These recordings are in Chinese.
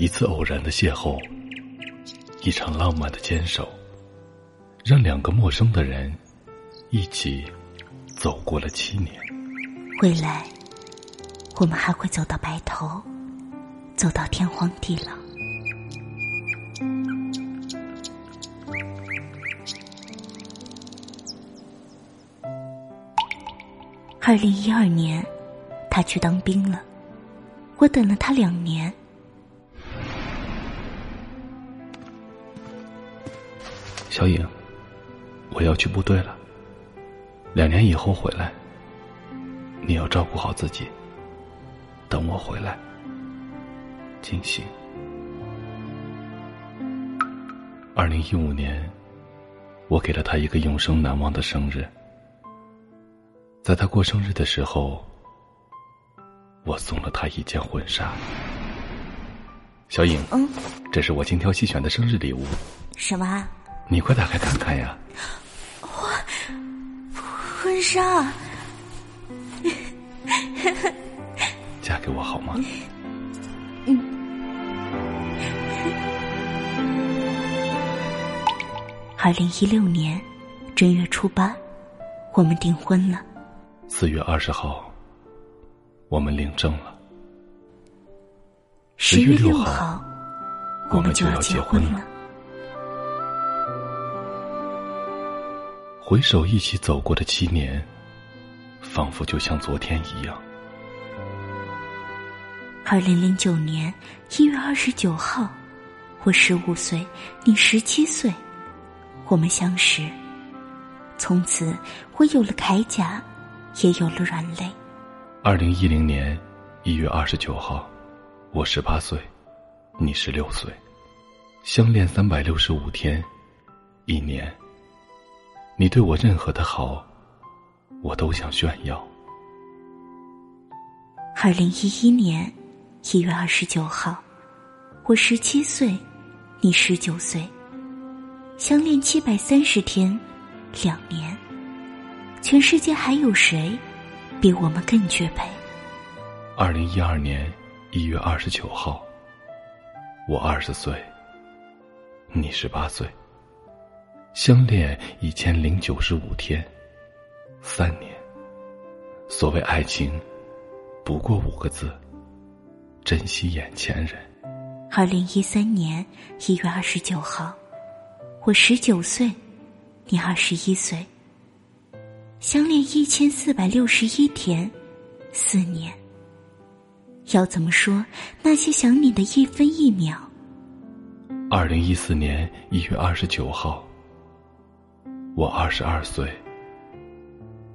一次偶然的邂逅，一场浪漫的坚守，让两个陌生的人一起走过了七年。未来，我们还会走到白头，走到天荒地老。二零一二年，他去当兵了，我等了他两年。小颖，我要去部队了，两年以后回来，你要照顾好自己。等我回来，金星。二零一五年，我给了他一个永生难忘的生日。在他过生日的时候，我送了他一件婚纱。小颖，嗯，这是我精挑细选的生日礼物。什么？你快打开看看呀！哇，婚纱！嫁给我好吗？嗯。二零一六年正月初八，我们订婚了。四月二十号，我们领证了。十月六号，我们就要结婚了。回首一起走过的七年，仿佛就像昨天一样。二零零九年一月二十九号，我十五岁，你十七岁，我们相识。从此，我有了铠甲，也有了软肋。二零一零年一月二十九号，我十八岁，你十六岁，相恋三百六十五天，一年。你对我任何的好，我都想炫耀。二零一一年一月二十九号，我十七岁，你十九岁，相恋七百三十天，两年。全世界还有谁比我们更绝配？二零一二年一月二十九号，我二十岁，你十八岁。相恋一千零九十五天，三年。所谓爱情，不过五个字：珍惜眼前人。二零一三年一月二十九号，我十九岁，你二十一岁。相恋一千四百六十一天，四年。要怎么说那些想你的一分一秒？二零一四年一月二十九号。我二十二岁，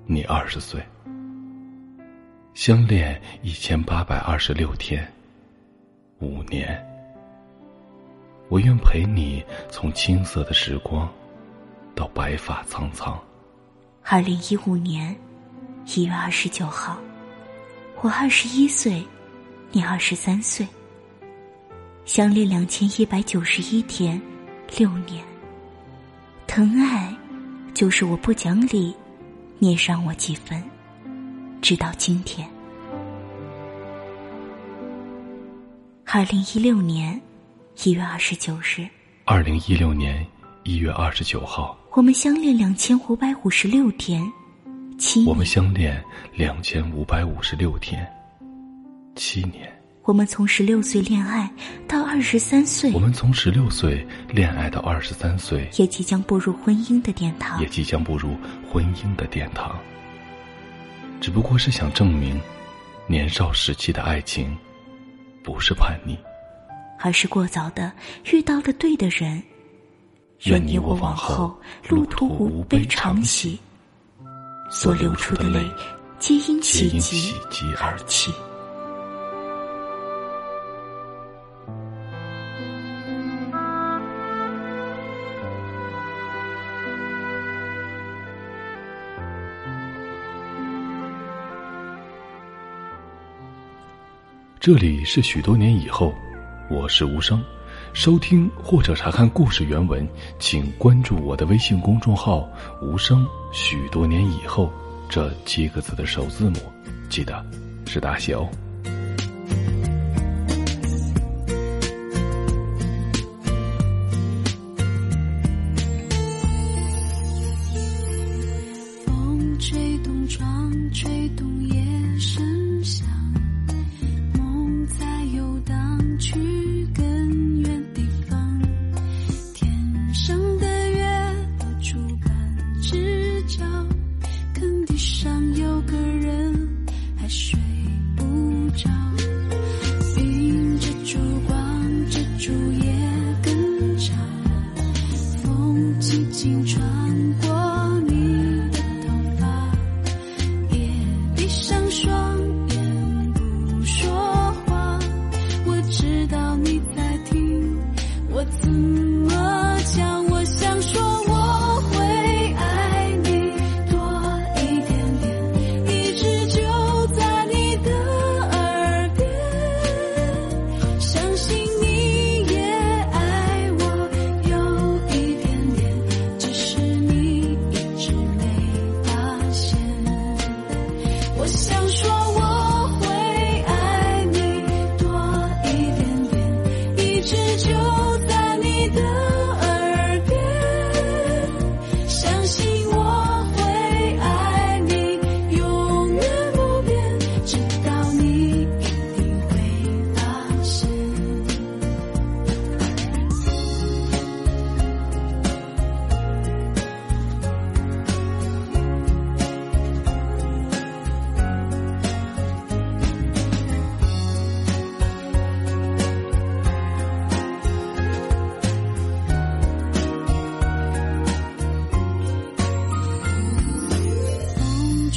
你二十岁，相恋一千八百二十六天，五年。我愿陪你从青涩的时光，到白发苍苍。二零一五年一月二十九号，我二十一岁，你二十三岁，相恋两千一百九十一天，六年。疼爱。就是我不讲理，你伤我几分，直到今天。二零一六年一月二十九日，二零一六年一月二十九号，我们相恋两千五百五十六天，七。我们相恋两千五百五十六天，七年。我们从十六岁恋爱到二十三岁，我们从十六岁恋爱到二十三岁，也即将步入婚姻的殿堂，也即将步入婚姻的殿堂。只不过是想证明，年少时期的爱情，不是叛逆，而是过早的遇到了对的人。愿你我往后路途无悲长喜，所流出的泪，皆因喜极而起。这里是许多年以后，我是无声。收听或者查看故事原文，请关注我的微信公众号“无声”。许多年以后，这七个字的首字母，记得是大写哦。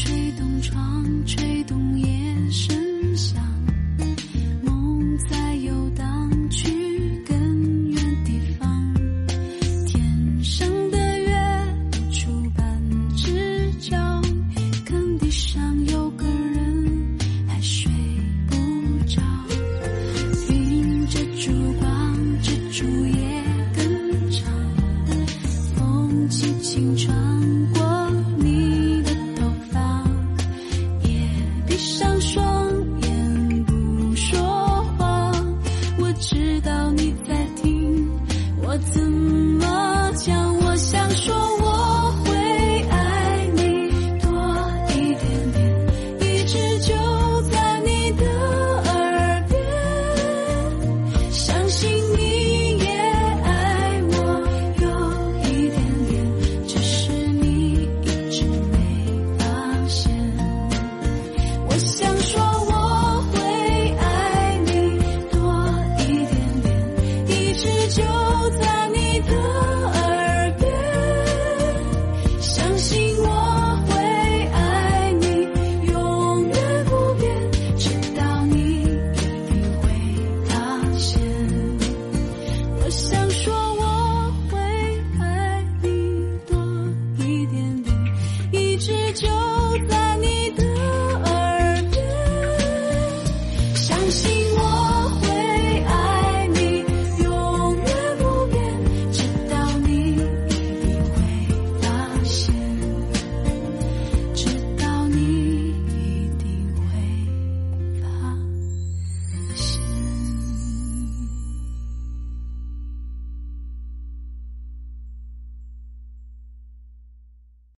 吹动窗，吹动夜声响。是，就在。